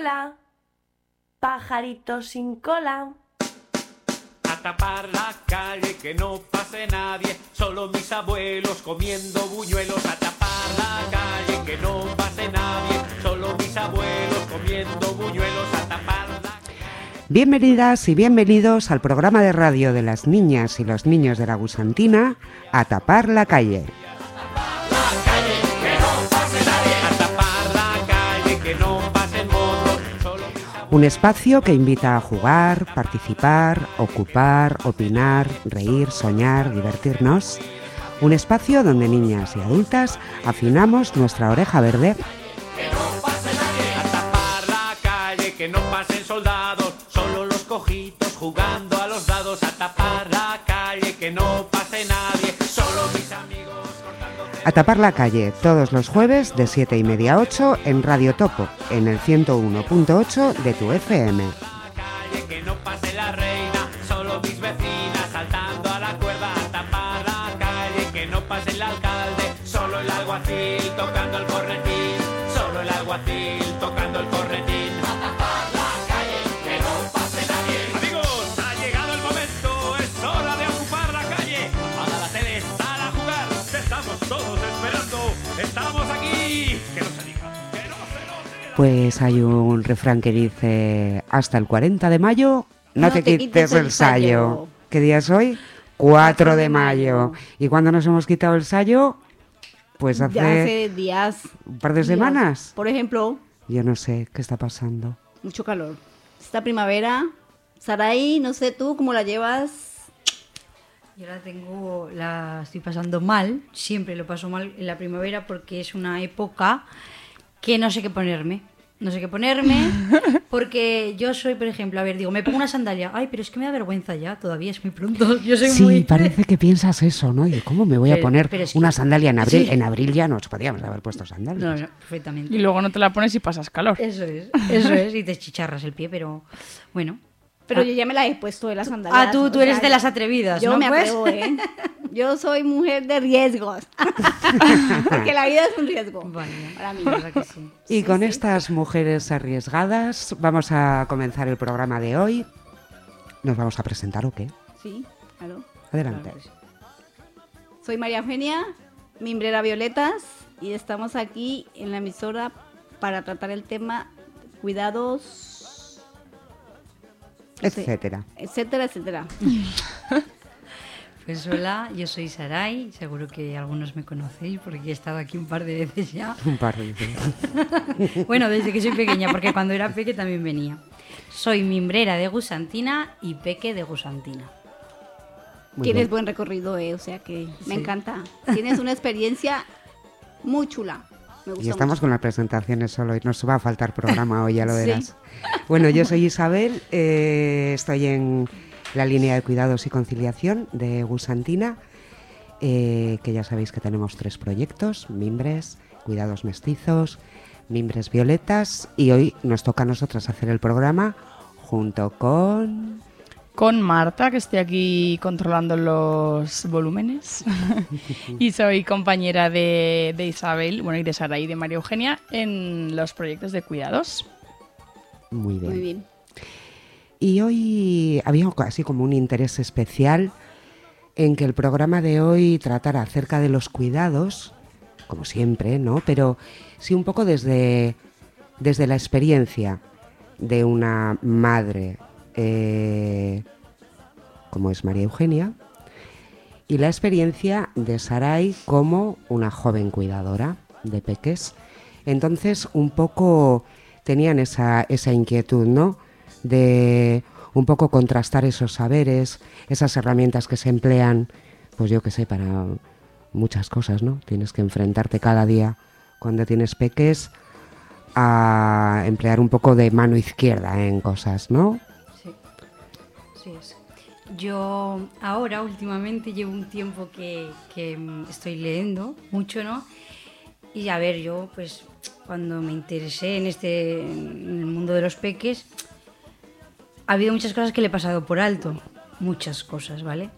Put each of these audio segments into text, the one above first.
cola, pajarito sin cola. A tapar la calle, que no pase nadie, solo mis abuelos comiendo buñuelos. A tapar la calle, que no pase nadie, solo mis abuelos comiendo buñuelos. A tapar la Bienvenidas y bienvenidos al programa de radio de las niñas y los niños de la Gusantina, A Tapar la Calle. Un espacio que invita a jugar, participar, ocupar, opinar, reír, soñar, divertirnos. Un espacio donde niñas y adultas afinamos nuestra oreja verde A tapar la calle, que no pasen soldados, solo los cojitos jugando a los dados. A tapar la calle, que no pase nadie, A tapar la calle todos los jueves de 7 y media a 8 en Radio Topo, en el 101.8 de tu FM. Estamos aquí. Que no se diga, que no se note. Pues hay un refrán que dice, hasta el 40 de mayo no, te, quites, el sayo. ¿Qué día es hoy? 4 de mayo. ¿Y cuándo nos hemos quitado el sayo? Pues hace, Ya hace días. un par de días. semanas. Por ejemplo, Yo no sé qué está pasando. mucho calor. Esta primavera, Saraí, no sé tú cómo la llevas. Yo la tengo, la estoy pasando mal, siempre lo paso mal en la primavera porque es una época que no sé qué ponerme. No sé qué ponerme, porque yo soy, por ejemplo, a ver, digo, me pongo una sandalia, ay, pero es que me da vergüenza ya, todavía es muy pronto, yo soy Sí, muy... parece que piensas eso, ¿no? Y ¿cómo me voy a poner pero es que- una sandalia en abril? Sí. En abril ya nos podíamos haber puesto sandalias. No, no, perfectamente. Y luego no te la pones y pasas calor. Eso es, eso es, y te chicharras el pie, pero bueno. Pero Ah. yo ya me la he puesto de las sandalias. Ah, tú, tú eres sea, de las atrevidas, Yo ¿no? me Pues? atrevo, ¿eh? Yo soy mujer de riesgos. Porque la vida es un riesgo. Vaya, Para mí. que sí. Y con estas mujeres arriesgadas vamos a comenzar el programa de hoy. ¿Nos vamos a presentar o qué? Sí, claro. Adelante. Soy María Eugenia, mimbrera Violetas, y estamos aquí en la emisora para tratar el tema cuidados, Etcétera. etcétera, etcétera. Pues hola, yo soy Saray, seguro que algunos me conocéis porque he estado aquí un par de veces ya. Un par de veces. Bueno, desde que soy pequeña, porque cuando era peque también venía. Soy mimbrera de Gusantina y peque de Gusantina. Muy Tienes bien. buen recorrido, eh, o sea que me Sí. encanta. Tienes una experiencia muy chula. Me gusta Y estamos mucho. con las presentaciones solo y nos va a faltar programa hoy, ya lo Sí. verás. Bueno, yo soy Isabel, eh, estoy en la línea de cuidados y conciliación de Gusantina, eh, que ya sabéis que tenemos tres proyectos, Mimbres, Cuidados Mestizos, Mimbres Violetas, y hoy nos toca a nosotras hacer el programa junto con... Con Marta, que estoy aquí controlando los volúmenes. y soy compañera de, de Isabel, bueno, y de Sara y de María Eugenia en los proyectos de cuidados. Muy bien. Muy bien. Y hoy había así como un interés especial en que el programa de hoy tratara acerca de los cuidados, como siempre, ¿no? Pero sí un poco desde, desde la experiencia de una madre eh, como es María Eugenia y la experiencia de Sarai como una joven cuidadora de peques. Entonces, un poco tenían esa, esa inquietud, ¿no? De un poco contrastar esos saberes, esas herramientas que se emplean, pues yo qué sé, para muchas cosas, ¿no? Tienes que enfrentarte cada día cuando tienes peques a emplear un poco de mano izquierda en cosas, ¿no? Yo ahora últimamente llevo un tiempo que, que, mm, estoy leyendo mucho, ¿no? Y a ver, yo pues cuando me interesé en este en el mundo de los peques, ha habido muchas cosas que le he pasado por alto, muchas cosas, ¿vale?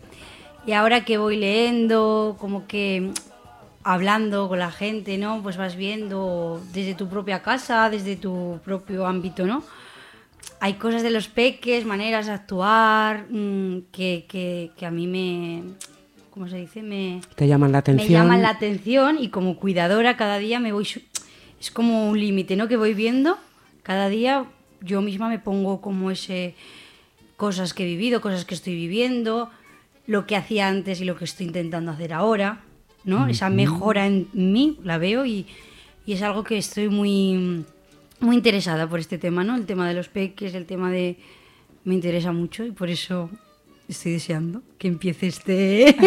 Y ahora que voy leyendo, como que hablando con la gente, ¿no? Pues vas viendo desde tu propia casa, desde tu propio ámbito, ¿no? Hay cosas de los peques, maneras de actuar, mm, que, que- que a mí me, ¿cómo se dice? Me, Te llaman la atención. me llaman la atención y como cuidadora cada día me voy... Es como un límite, ¿no? Que voy viendo. Cada día yo misma me pongo como ese... Cosas que he vivido, cosas que estoy viviendo, lo que hacía antes y lo que estoy intentando hacer ahora, ¿no? Esa mejora en mí la veo y, y es algo que estoy muy, muy interesada por este tema, ¿no? El tema de los peques, el tema de... Me interesa mucho y por eso estoy deseando que empiece este...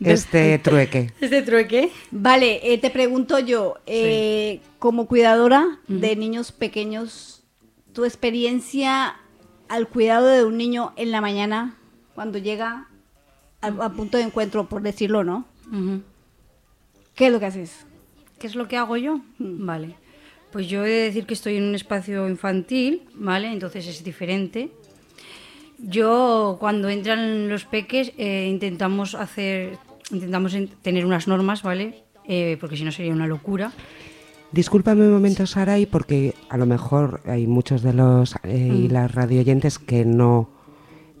Este trueque. Este trueque. Vale, eh, te pregunto yo, eh, como cuidadora de niños pequeños, tu experiencia al cuidado de un niño en la mañana, cuando llega a, a punto de encuentro, por decirlo, ¿no? ¿Qué es lo que haces? ¿Qué es lo que hago yo? Vale. Pues yo he de decir que estoy en un espacio infantil, ¿vale? Entonces es diferente. Yo, cuando entran los peques, eh, intentamos hacer, intentamos en- tener unas normas, ¿vale? Eh, porque si no sería una locura. Discúlpame un momento, Saray, porque a lo mejor hay muchos de los eh, y Mm. las radioyentes que no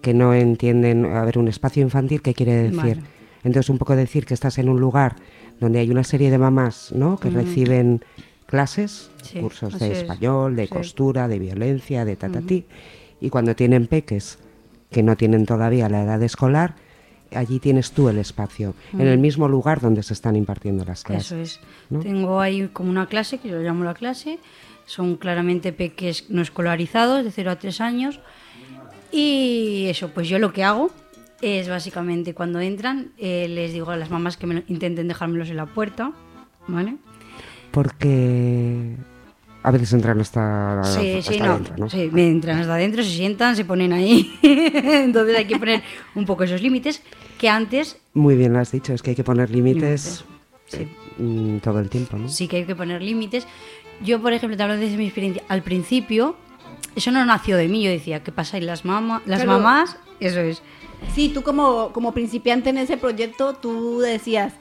que no entienden a ver un espacio infantil qué quiere decir. Vale. Entonces un poco decir que estás en un lugar donde hay una serie de mamás, ¿no? Que reciben clases, Sí, cursos de es. español, de Sí. costura, de violencia, de tatatí, y cuando tienen peques que no tienen todavía la edad escolar, allí tienes tú el espacio, en el mismo lugar donde se están impartiendo las clases. Eso es. ¿no? Tengo ahí como una clase, que yo llamo la clase. Son claramente peques no escolarizados, de 0 a 3 años. Y eso, pues yo lo que hago es básicamente cuando entran, eh, les digo a las mamás que me lo- intenten dejármelos en la puerta, ¿vale? Porque a veces entran hasta, Sí, hasta sí, no. adentro, ¿no? Sí, entran hasta adentro, se sientan, se ponen ahí. Entonces hay que poner un poco esos límites que antes Muy bien lo has dicho, es que hay que poner límites sí, mm, todo el tiempo, ¿no? sí que hay que poner límites. Yo, por ejemplo, te hablo desde mi experiencia. Al principio, eso no nació de mí. Yo decía, ¿qué pasa? Y las, mama, las Claro. mamás, eso es. Sí, tú como, como principiante en ese proyecto, tú decías,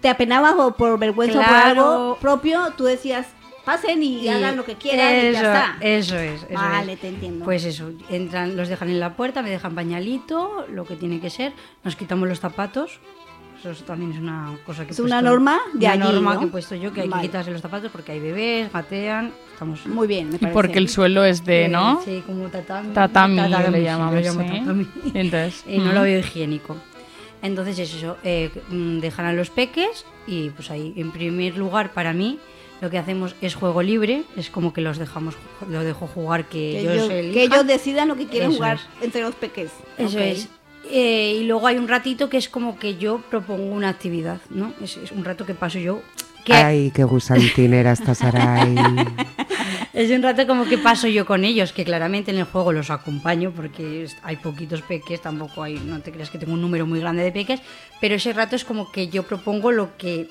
te apenabas o por vergüenza o por algo propio, tú decías, pasen y, hagan lo que quieran y ya eso, está. Eso es. eso Vale, es. te entiendo. Pues eso, entran, los dejan en la puerta, me dejan pañalito, lo que tiene que ser. Nos quitamos los zapatos. Eso también es una cosa que he Es una puesto- norma de una allí, norma ¿no? que he puesto yo, que hay Vale. que quitarse los zapatos porque hay bebés, gatean. Estamos Muy bien, me Y porque el suelo es de, ¿no? Sí, como tatami. Tatami, Tatami, le sí, llamamos. lo llamo tatami. Entonces, Y no lo veo higiénico. Entonces es eso, eh, mm, dejan a los peques y pues ahí, en primer lugar, para mí, lo que hacemos es juego libre, es como que los dejamos, lo dejo jugar que, que ellos, que ellos decidan lo que quieren Eso jugar es. entre los peques. Eso es. Eh, y luego hay un ratito que es como que yo propongo una actividad, ¿no? Es, es un rato que paso yo. Que Ay, qué gusantinera esta Saray. Es un rato como que paso yo con ellos, que claramente en el juego los acompaño porque hay poquitos peques, tampoco hay, no te creas que tengo un número muy grande de peques, pero ese rato es como que yo propongo lo que,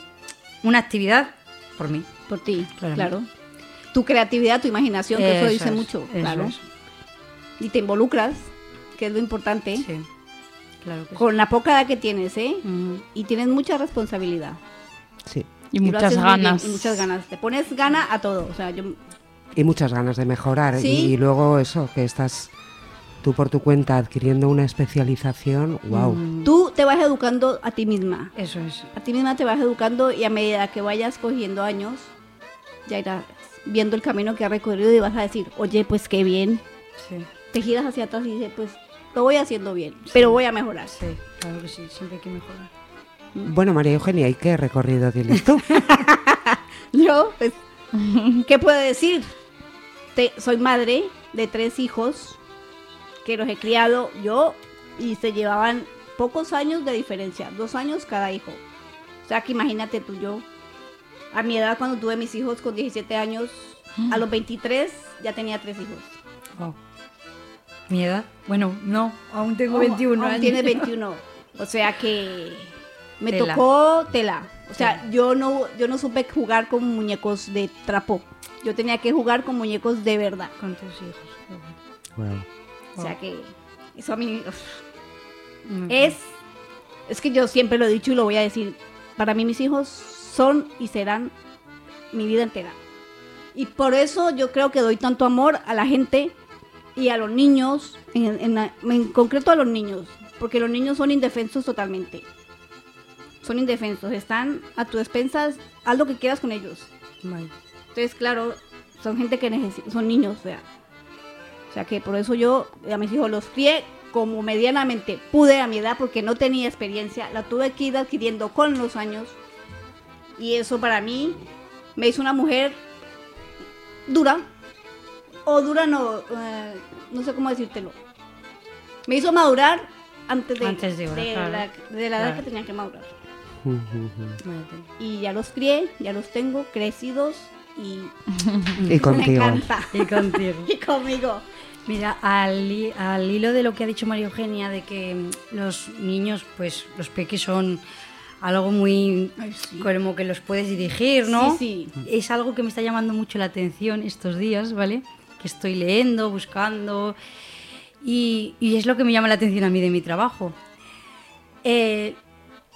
una actividad por mí. Por ti, Claro. claro. Tu creatividad, tu imaginación, que eso, Eso dice es, mucho, eso claro. es. Y te involucras, que es lo importante, Sí, claro que sí. con la poca edad que tienes, ¿eh? Y tienes mucha responsabilidad. Sí. Y lo muchas muy bien, ganas. y muchas ganas. Te pones gana a todo. O sea, yo Y muchas ganas de mejorar. Sí. Y, luego eso, que estás tú por tu cuenta adquiriendo una especialización, wow. Mm, Tú te vas educando a ti misma. Eso es. A ti misma te vas educando y a medida que vayas cogiendo años, ya irás viendo el camino que has recorrido y vas a decir, oye, pues qué bien. Sí, Te giras hacia atrás y dices, pues lo voy haciendo bien, pero voy a mejorar. sí, claro que sí, siempre hay que mejorar. Bueno, María Eugenia, ¿y qué recorrido tienes tú? Yo, pues, ¿qué puedo decir? Te- soy madre de tres hijos que los he criado yo y se llevaban pocos años de diferencia, dos años cada hijo. O sea que imagínate tú, yo, a mi edad cuando tuve mis hijos con 17 años, a los 23 ya tenía tres hijos. ¿Mi edad? Bueno, no, aún tengo Ojo, 21 aún años. Tienes 21. O sea que me Tela. tocó tela. O sea, Sí. yo no yo no supe jugar con muñecos de trapo. Yo tenía que jugar con muñecos de verdad. Con tus hijos. Wow. O sea que eso a mí uf, es Es que yo siempre lo he dicho y lo voy a decir. Para mí mis hijos son y serán mi vida entera. Y por eso yo creo que doy tanto amor a la gente y a los niños, en, en concreto a los niños, porque los niños son indefensos totalmente. Son indefensos, están a tu expensas, haz lo que quieras con ellos. Entonces, claro, son gente que necesita, son niños, o sea. O sea que por eso yo a mis hijos los crié como medianamente pude a mi edad porque no tenía experiencia, la tuve que ir adquiriendo con los años. Y eso para mí me hizo una mujer dura. O dura no, eh, no sé cómo decírtelo. Me hizo madurar antes de, Antes de claro. la, de la edad Claro. que tenía que madurar. Y ya los crié, ya los tengo crecidos y Y me contigo. encanta. Y contigo. y conmigo. Mira, al, al hilo de lo que ha dicho María Eugenia, de que los niños, pues los peques son algo muy Ay, sí. como que los puedes dirigir, ¿no? Sí, sí. Es algo que me está llamando mucho la atención estos días, ¿vale? Que estoy leyendo, buscando y, y es lo que me llama la atención a mí de mi trabajo. Eh,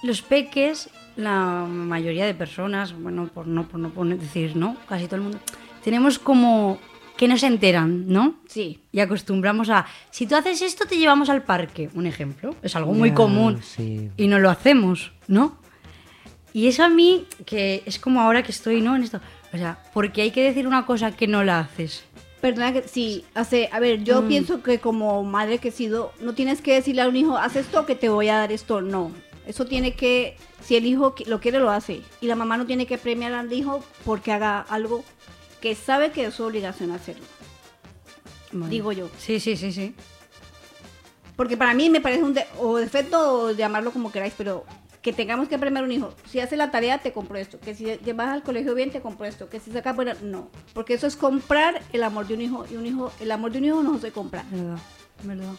los peques, la mayoría de personas, bueno, por no, por no poner- decir, ¿no? Casi todo el mundo, tenemos como que no se enteran, ¿no? Sí. Y acostumbramos a, si tú haces esto, te llevamos al parque, un ejemplo. Es algo muy común. sí. Y no lo hacemos, ¿no? Y eso a mí, que es como ahora que estoy, ¿no? En esto. O sea, porque hay que decir una cosa que no la haces. Perdona que sí, hace, a ver, yo Mm. pienso que como madre que he sido, no tienes que decirle a un hijo, haz esto que te voy a dar esto, no. Eso tiene que, si el hijo lo quiere, lo hace. Y la mamá no tiene que premiar al hijo porque haga algo que sabe que es su obligación hacerlo. Bueno. Digo yo. Sí, sí, sí, sí. Porque para mí me parece un de- o defecto o llamarlo como queráis, pero que tengamos que premiar a un hijo. Si hace la tarea, te compro esto. Que si llevas al colegio bien, te compro esto. Que si saca buena, no. Porque eso es comprar el amor de un hijo. Y un hijo, el amor de un hijo no se compra. Verdad, verdad.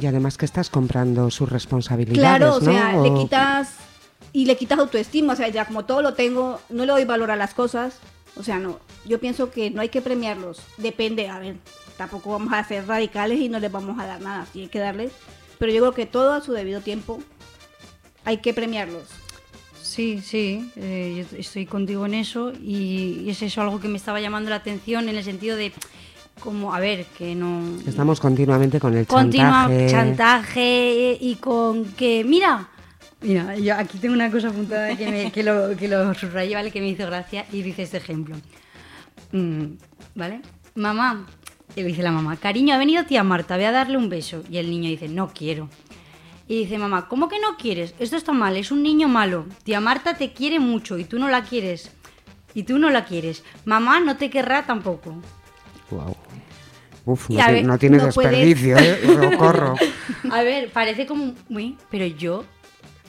Y además que estás comprando sus responsabilidades, Claro, o ¿no? sea, le quitas y le quitas autoestima, o sea, ya como todo lo tengo, no le doy valor a las cosas, o sea, no, yo pienso que no hay que premiarlos, depende, a ver, tampoco vamos a ser radicales y no les vamos a dar nada, sí hay que darles, pero yo creo que todo a su debido tiempo hay que premiarlos. Sí, sí, eh, yo estoy contigo en eso y, y es eso algo que me estaba llamando la atención en el sentido de, como, a ver, que no... Estamos continuamente con el continua chantaje. chantaje y con que, mira, mira, yo aquí tengo una cosa apuntada que, me- que lo, que lo subrayé, ¿vale? Que me hizo gracia y dice este ejemplo. Mm, ¿Vale? Mamá, y le dice la mamá, cariño, ha venido tía Marta, voy a darle un beso. Y el niño dice, no quiero. Y dice mamá, ¿cómo que no quieres? Esto está mal, es un niño malo. Tía Marta te quiere mucho y tú no la quieres. Y tú no la quieres. Mamá no te querrá tampoco. Guau. Uf, no, ver, tiene no puedes- desperdicio, ¿eh? Socorro. A ver, parece como muy, pero yo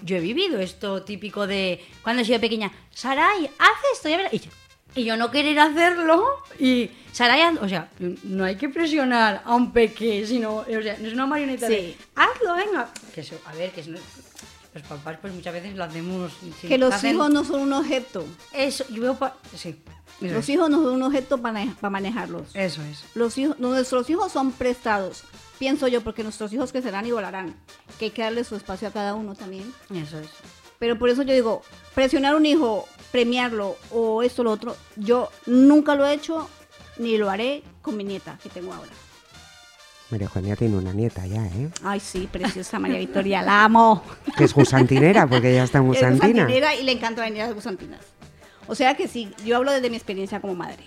yo he vivido esto típico de cuando he sido pequeña, Saray, haz esto, ya verás. Y, yo- y yo no querer hacerlo y Saray, o sea, no hay que presionar a un peque, sino, o sea, no es una marioneta de Sí. hazlo, venga. Que eso, a ver, que eso no- los papás pues muchas veces lo hacemos sí, que los hacen- hijos no son un objeto, eso, yo veo pa- sí. Los es. hijos no son un objeto para, para manejarlos. Eso es. Los hijos, nuestros hijos son prestados, pienso yo, porque nuestros hijos crecerán y volarán, que hay que darle su espacio a cada uno también. Eso es. Pero por eso yo digo, presionar a un hijo, premiarlo o esto o lo otro, yo nunca lo he hecho ni lo haré con mi nieta que tengo ahora. María Eugenia tiene una nieta ya, ¿eh? Ay, sí, preciosa María Victoria, la amo. Que es gusantinera, porque ya está en Es gusantina. gusantinera y le encanta venir a las gusantinas. O sea que sí, yo hablo desde mi experiencia como madre.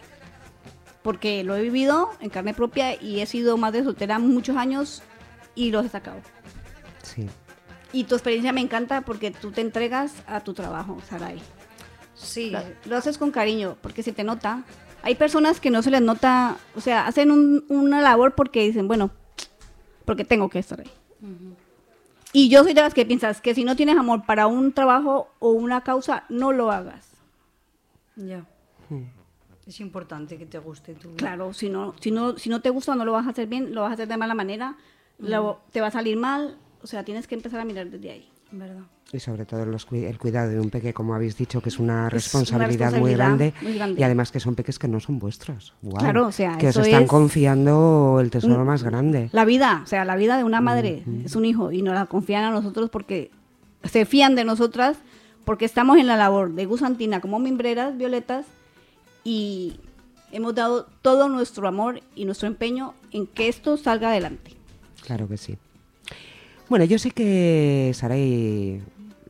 Porque lo he vivido en carne propia y he sido madre soltera muchos años y los he sacado. Sí. Y tu experiencia me encanta porque tú te entregas a tu trabajo, Sarai. Sí. Lo, lo haces con cariño, porque se te nota. Hay personas que no se les nota, o sea, hacen un- una labor porque dicen, bueno, porque tengo que estar ahí. Y yo soy de las que piensas que si no tienes amor para un trabajo o una causa, no lo hagas. Ya. Es importante que te guste tu Claro, si no, si no, si no te gusta, no lo vas a hacer bien, lo vas a hacer de mala manera, te va a salir mal, o sea, tienes que empezar a mirar desde ahí. ¿Verdad? Y sobre todo los el cuidado de un peque, como habéis dicho, que es una una responsabilidad, muy, grande, muy grande. Y además que son peques que no son vuestros. Claro, o sea, Que os eso están es- confiando el tesoro más grande. La vida, o sea, la vida de una madre es un hijo y nos la confían a nosotros porque se fían de nosotras porque estamos en la labor de gusantina como mimbreras violetas y hemos dado todo nuestro amor y nuestro empeño en que esto salga adelante. Claro que sí. Bueno, yo sé que Saray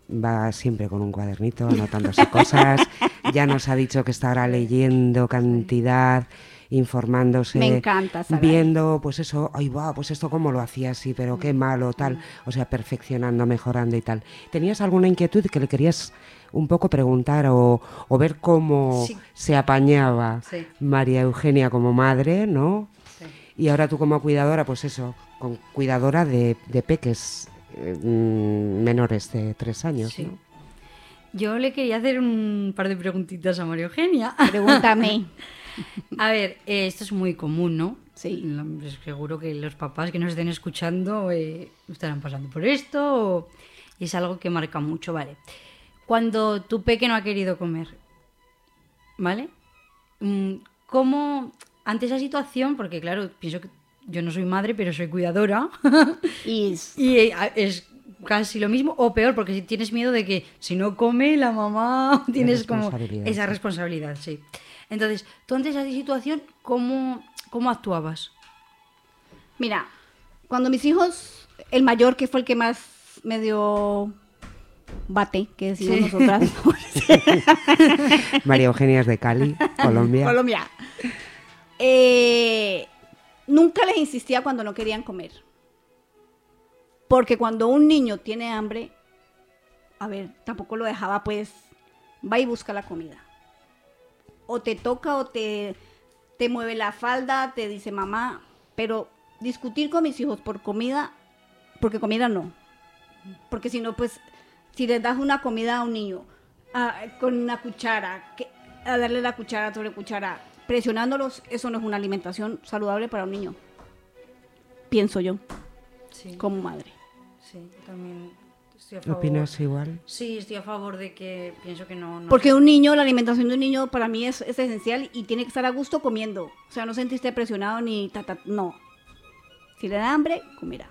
va siempre con un cuadernito anotándose cosas. Ya nos ha dicho que estará leyendo cantidad, informándose. Me encanta, Saray. Viendo, pues eso, ay, va, pues esto cómo lo hacía así, pero qué malo, tal. O sea, perfeccionando, mejorando y tal. ¿Tenías alguna inquietud que le querías un poco preguntar o, o ver cómo Sí. se apañaba Sí. María Eugenia como madre, ¿no? Y ahora tú como cuidadora, pues eso, con cuidadora de, de peques eh, mm, menores de tres años, Sí. ¿no? Yo le quería hacer un par de preguntitas a María Eugenia. Pregúntame. A ver, eh, esto es muy común, ¿no? Sí. Pues seguro que los papás que nos estén escuchando eh, estarán pasando por esto o- y es algo que marca mucho, ¿vale? Cuando tu pequeño ha querido comer, ¿vale? Mm, ¿Cómo, ante esa situación, porque claro, pienso que yo no soy madre, pero soy cuidadora, Y y eh, es casi lo mismo o peor, porque si tienes miedo de que si no come la mamá, tienes como esa responsabilidad, sí. Entonces, tú ante esa situación, ¿cómo, cómo actuabas? Mira, cuando mis hijos, el mayor que fue el que más me dio bate, que decimos Sí. nosotras, María Eugenia es de Cali, Colombia. Colombia, eh, nunca les insistía cuando no querían comer. Porque cuando un niño tiene hambre, a ver, tampoco lo dejaba pues, va y busca la comida. O te toca o te, te mueve la falda, te dice mamá, pero discutir con mis hijos por comida, porque comida no. Porque si no, pues, si les das una comida a un niño ah, con una cuchara, que, a darle la cuchara sobre cuchara, presionándolos, eso no es una alimentación saludable para un niño. Pienso yo, Sí, como madre. sí, también estoy a favor. ¿Opinas igual? Sí, estoy a favor de que pienso que no. no Porque un niño, la alimentación de un niño para mí es, es esencial y tiene que estar a gusto comiendo. O sea, no sentiste presionado ni ta, ta, no. Si le da hambre, comerá.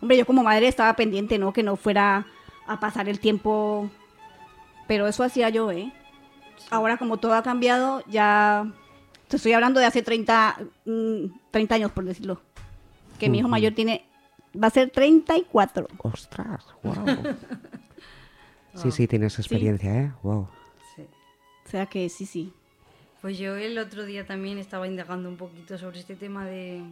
Hombre, yo como madre estaba pendiente, ¿no? Que no fuera a pasar el tiempo. Pero eso hacía yo, ¿eh? Ahora como todo ha cambiado, ya... Te estoy hablando de hace 30, mm, 30 años, por decirlo. Que mi hijo mayor tiene... Va a ser 34. Ostras, wow. Sí, sí, tienes experiencia, ¿eh? Wow. Sí. O sea que sí, sí. Pues yo el otro día también estaba indagando un poquito sobre este tema de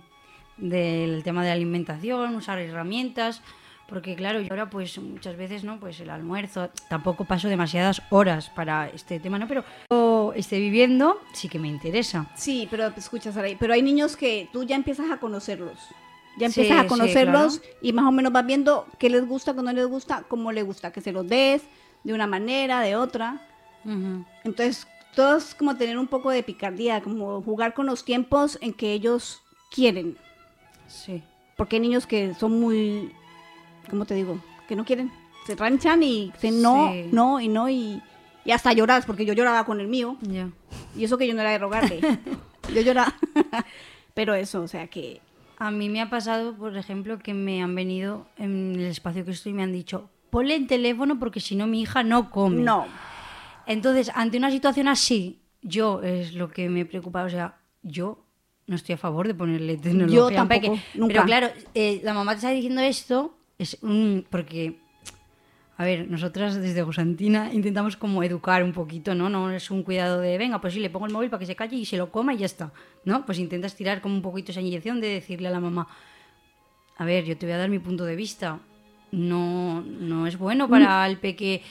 del tema de la alimentación, usar herramientas, porque claro, yo ahora pues muchas veces, ¿no? Pues el almuerzo, tampoco paso demasiadas horas para este tema, ¿no? Pero yo esté viviendo, sí que me interesa. Sí, pero escuchas ahí. Pero hay niños que tú ya empiezas a conocerlos. Ya Sí, empiezas a sí, conocerlos claro. y más o menos vas viendo qué les gusta, qué no les gusta, cómo les gusta, que se los des de una manera, de otra. Entonces, todo es como tener un poco de picardía, como jugar con los tiempos en que ellos quieren. Sí. Porque hay niños que son muy, ¿cómo te digo? Que no quieren. Se ranchan y dicen no, Sí. no y no y, y hasta lloras, porque yo lloraba con el mío. Ya. Y eso que yo no era de rogarle. yo lloraba. Pero eso, o sea que... A mí me ha pasado, por ejemplo, que me han venido en el espacio que estoy y me han dicho, ponle el teléfono porque si no mi hija no come. No. Entonces, ante una situación así, yo es lo que me preocupa, o sea, yo no estoy a favor de ponerle tecnología. Yo tampoco, nunca. Pero claro, eh, la mamá te está diciendo esto, es un- porque, a ver, nosotras desde Gusantina intentamos como educar un poquito, ¿no? No es un cuidado de, venga, pues sí, le pongo el móvil para que se calle y se lo coma y ya está, ¿no? Pues intentas tirar como un poquito esa inyección de decirle a la mamá, a ver, yo te voy a dar mi punto de vista. No, no es bueno para el peque.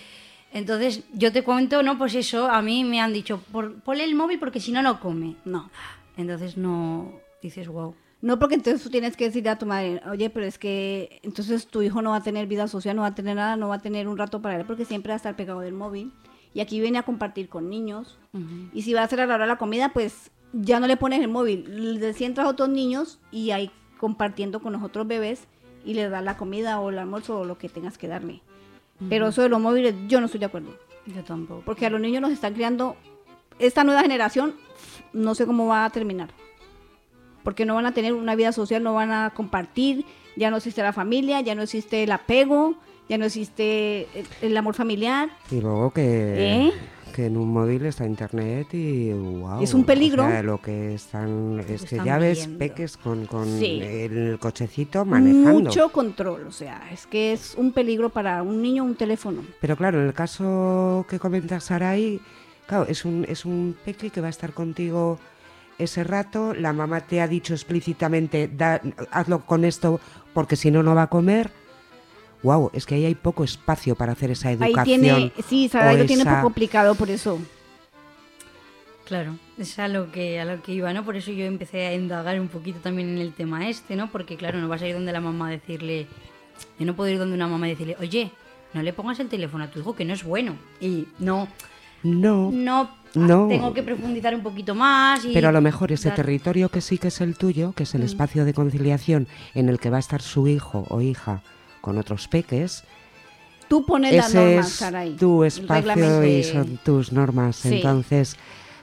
Entonces, yo te cuento, no, pues eso, a mí me han dicho, ponle el móvil porque si no, no come. No. Entonces, no dices, wow. No, porque entonces tú tienes que decirle a tu madre, oye, pero es que entonces tu hijo no va a tener vida social, no va a tener nada, no va a tener un rato para él, porque siempre va a estar pegado del móvil. Y aquí viene a compartir con niños. Y si va a hacer a la hora de la comida, pues ya no le pones el móvil. Le sientas a otros niños y ahí compartiendo con los otros bebés y le das la comida o el almuerzo o lo que tengas que darle. Pero eso de los móviles, yo no estoy de acuerdo. Yo tampoco. Porque a los niños nos están criando, esta nueva generación, no sé cómo va a terminar. Porque no van a tener una vida social, no van a compartir, ya no existe la familia, ya no existe el apego, ya no existe el, amor familiar. Y luego que, ¿Eh? que en un móvil está internet y wow. Es un peligro. O sea, lo que están es que están ya ves viendo. peques con, con Sí. el cochecito manejando. Mucho control, o sea, es que es un peligro para un niño un teléfono. Pero claro, en el caso que comenta Sarai, claro, es un, es un peque que va a estar contigo ese rato, la mamá te ha dicho explícitamente, "Da- hazlo con esto porque si no, no va a comer. Wow, es que ahí hay poco espacio para hacer esa Ahí educación. tiene, sí, lo tiene un esa- poco complicado por eso. Claro, es a lo que a lo que iba, ¿no? Por eso yo empecé a indagar un poquito también en el tema este, ¿no? Porque claro, no vas a ir donde la mamá a decirle, yo no puedo ir donde una mamá y decirle, oye, no le pongas el teléfono a tu hijo que no es bueno. Y no, No, no, No. tengo que profundizar un poquito más. Y pero a lo mejor ese dar- territorio que sí que es el tuyo, que es el Mm. espacio de conciliación en el que va a estar su hijo o hija con otros peques, Tú pones las ese normas, es Saray. tu espacio y son tus normas. Sí. Entonces,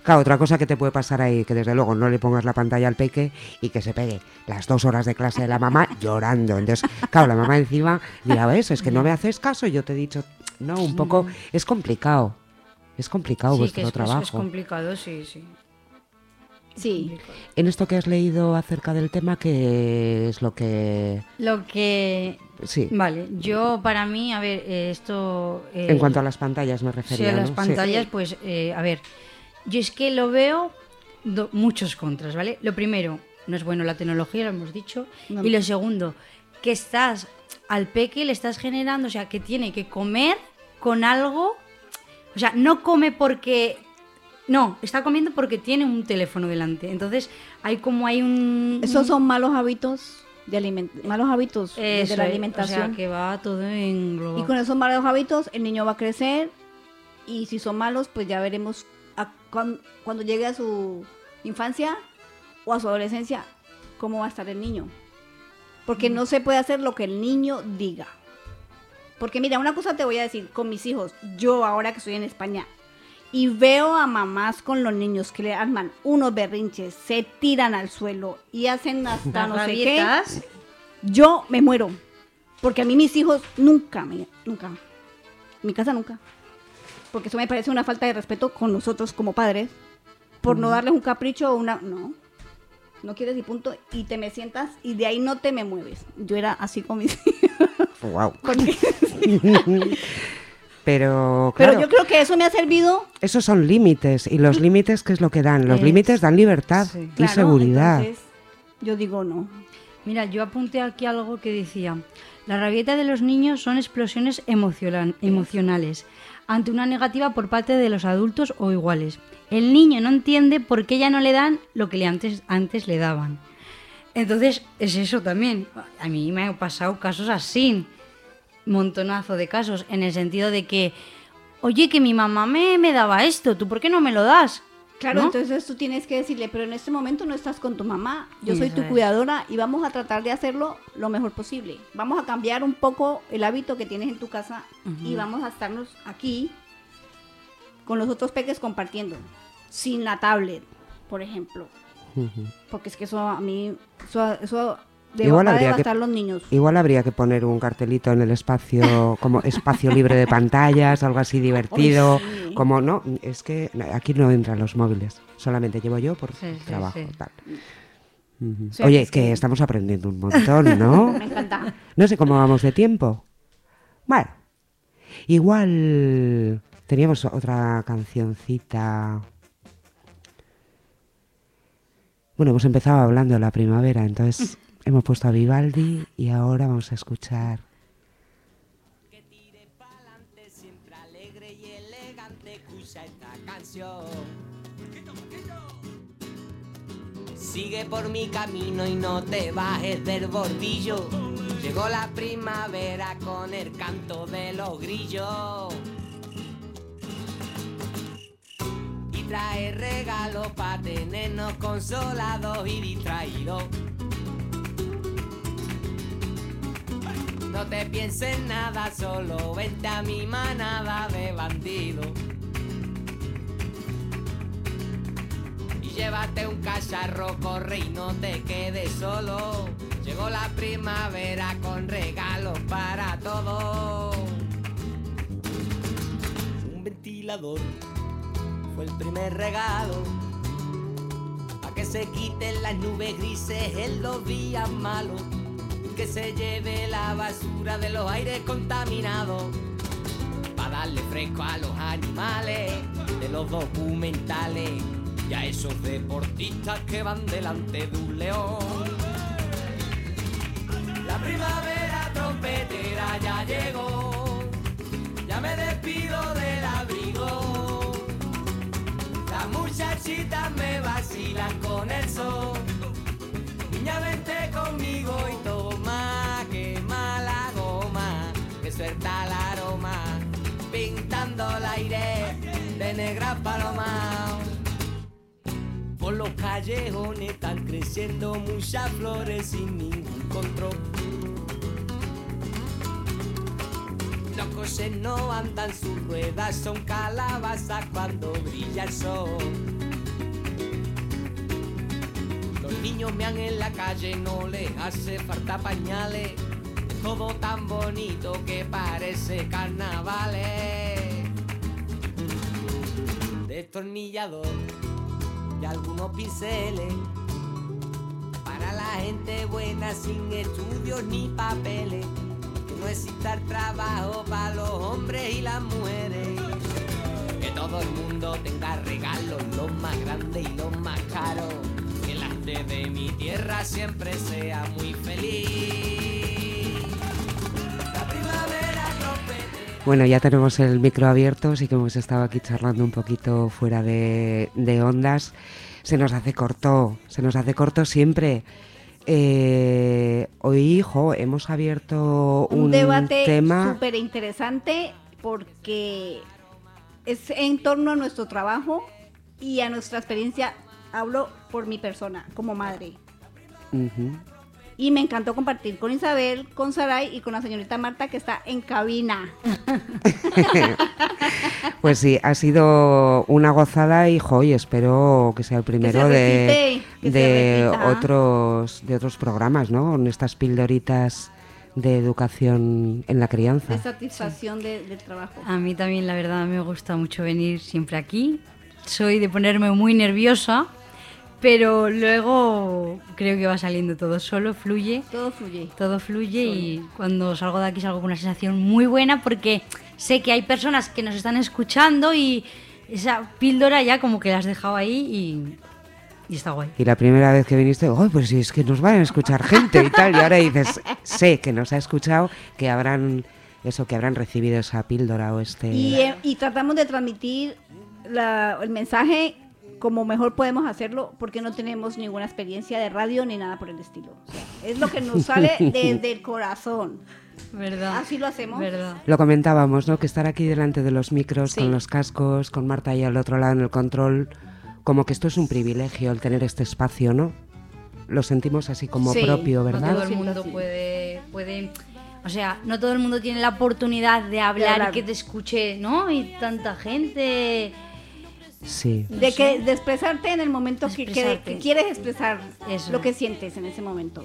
claro, otra cosa que te puede pasar ahí, que desde luego no le pongas la pantalla al peque y que se pegue las dos horas de clase de la mamá llorando. Entonces, claro, la mamá encima dirá, ¿ves? Es que no me haces caso, yo te he dicho, no, un poco, es complicado. Es complicado. Sí, vuestro que es, es- trabajo. es complicado, sí, sí. Sí, En esto que has leído acerca del tema, ¿qué es lo que...? Lo que... Sí, Vale, yo para mí, a ver, eh, esto... eh, en cuanto a las pantallas me Sí, refería, a las ¿no? Sí. pantallas, pues, eh, a ver, yo es que lo veo do- muchos contras, ¿vale? Lo primero, no es bueno la tecnología, lo hemos dicho. No. Y lo segundo, que estás al peque, le estás generando, o sea, que tiene que comer con algo, o sea, no come porque... No, está comiendo porque tiene un teléfono delante. Entonces, hay como hay un... esos son malos hábitos de aliment malos hábitos de Eso la es, alimentación. O sea, que va todo en Y con esos malos hábitos el niño va a crecer y si son malos pues ya veremos a cuando llegue a su infancia o a su adolescencia cómo va a estar el niño. Porque no se puede hacer lo que el niño diga. Porque mira, una cosa te voy a decir, con mis hijos, yo ahora que estoy en España y veo a mamás con los niños que le arman unos berrinches, se tiran al suelo y hacen hasta no sé qué yo me muero. Porque a mí mis hijos nunca, me, nunca, en mi casa nunca. Porque eso me parece una falta de respeto con nosotros como padres. Por no darles un capricho o una... No, no quieres y punto. Y te me sientas y de ahí no te me mueves. Yo era así con mis hijos. Porque- Pero, Pero claro, yo creo que eso me ha servido... esos son límites. ¿Y los límites qué es lo que dan? Los Es- límites dan libertad sí. y claro, seguridad. entonces, yo digo no. Mira, yo apunté aquí algo que decía, la rabieta de los niños son explosiones emocional- emocionales ante una negativa por parte de los adultos o iguales. El niño no entiende por qué ya no le dan lo que le antes, antes le daban. Entonces, es eso también. A mí me han pasado casos así, montonazo de casos, en el sentido de que, oye, que mi mamá me, me daba esto, ¿tú por qué no me lo das? Claro, ¿No? entonces tú tienes que decirle, pero en este momento no estás con tu mamá, yo soy tu cuidadora y vamos a tratar de hacerlo lo mejor posible. Vamos a cambiar un poco el hábito que tienes en tu casa y vamos a estarnos aquí con los otros peques compartiendo, sin la tablet, por ejemplo. Porque es que eso a mí, eso, eso de Igual habría que- los niños. Igual habría que poner un cartelito en el espacio como espacio libre de pantallas, algo así divertido, sí. como no, es que aquí no entran los móviles, solamente llevo yo por Sí, trabajo. sí. tal. Oye, es que que- estamos aprendiendo un montón, ¿no? Me encanta. No sé cómo vamos de tiempo. Bueno, igual teníamos otra cancioncita. Bueno, hemos empezado hablando de la primavera, entonces hemos puesto a Vivaldi y ahora vamos a escuchar. que tire pa'lante, siempre alegre y elegante, escucha esta canción. Sigue por mi camino y no te bajes del bordillo. Llegó la primavera con el canto de los grillos. trae regalo para tenernos consolados y distraídos. No te pienses nada, solo vente a mi manada de bandidos. Y llévate un cacharro, corre y no te quedes solo. Llegó la primavera con regalos para todos. Un ventilador el primer regalo. Pa' que se quiten las nubes grises en los días malos. Que se lleve la basura de los aires contaminados. Pa' darle fresco a los animales de los documentales. Y a esos deportistas que van delante de un león. La primavera trompetera ya llegó, con el sol. Niña, vente conmigo y toma, quema la goma, que suelta el aroma, pintando el aire de negra paloma. Por los callejones están creciendo muchas flores sin ningún control. Los coches no andan sus ruedas, son calabazas cuando brilla el sol. Niños mean en la calle, no les hace falta pañales. Todo tan bonito que parece carnavales. Destornillador y algunos pinceles para la gente buena sin estudios ni papeles. Que no exista trabajo para los hombres y las mujeres. Que todo el mundo tenga regalos, los más grandes y los más caros. De mi tierra siempre sea muy feliz. La primavera. Bueno, ya tenemos el micro abierto, sí que hemos estado aquí charlando un poquito fuera de, de ondas. Se nos hace corto, se nos hace corto siempre. Eh, hoy, hijo, hemos abierto un, un debate tema. súper interesante porque es en torno a nuestro trabajo y a nuestra experiencia. Hablo por mi persona, como madre. Y me encantó compartir con Isabel, con Saray y con la señorita Marta que está en cabina. Pues sí, ha sido una gozada, hijo, y espero que sea el primero de, repite, que se de repita. otros de otros programas, ¿no? Con estas pildoritas de educación en la crianza. De satisfacción de- del trabajo. A mí también, la verdad, me gusta mucho venir siempre aquí. Soy de ponerme muy nerviosa, pero luego creo que va saliendo todo solo, fluye. Todo fluye. Todo fluye y cuando salgo de aquí salgo con una sensación muy buena porque sé que hay personas que nos están escuchando y esa píldora ya como que la has dejado ahí y, y está guay. Y la primera vez que viniste, ¡ay, pues si es que nos van a escuchar gente y tal! Y ahora dices, sé que nos ha escuchado, que habrán eso, que habrán recibido esa píldora o este... Y, eh, y tratamos de transmitir la- el mensaje como mejor podemos hacerlo porque no tenemos ninguna experiencia de radio ni nada por el estilo. O sea, es lo que nos sale desde el corazón. ¿Verdad? Así lo hacemos. ¿Verdad? Lo comentábamos, ¿no? Que estar aquí delante de los micros, Sí. con los cascos, con Marta ahí al otro lado en el control, como que esto es un privilegio el tener este espacio, ¿no? Lo sentimos así como Sí, propio, No ¿verdad? todo el mundo puede, puede, o sea, no todo el mundo tiene la oportunidad de hablar, hablar. y que te escuche, ¿no? Y tanta gente. Sí. De que de expresarte en el momento que, que- que quieres expresar Eso. lo que sientes en ese momento.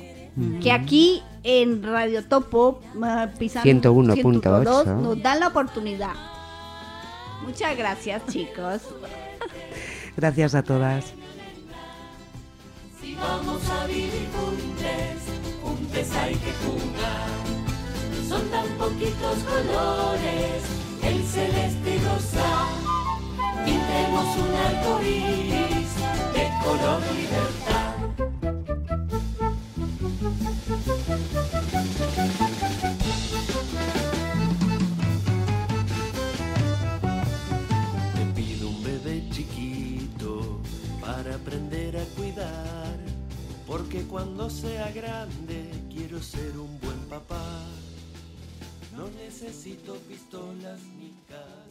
Que aquí en Radio Topo, uh, pisando 101.8. 102, nos dan la oportunidad. Muchas gracias, chicos. Gracias a todas. Si vamos a vivir juntos, juntos hay que jugar. Son tan poquitos colores, el celeste y rosa. Pintemos un arco iris de color libertad. Te pido un bebé chiquito para aprender a cuidar, porque cuando sea grande quiero ser un buen papá. No necesito pistolas ni casos.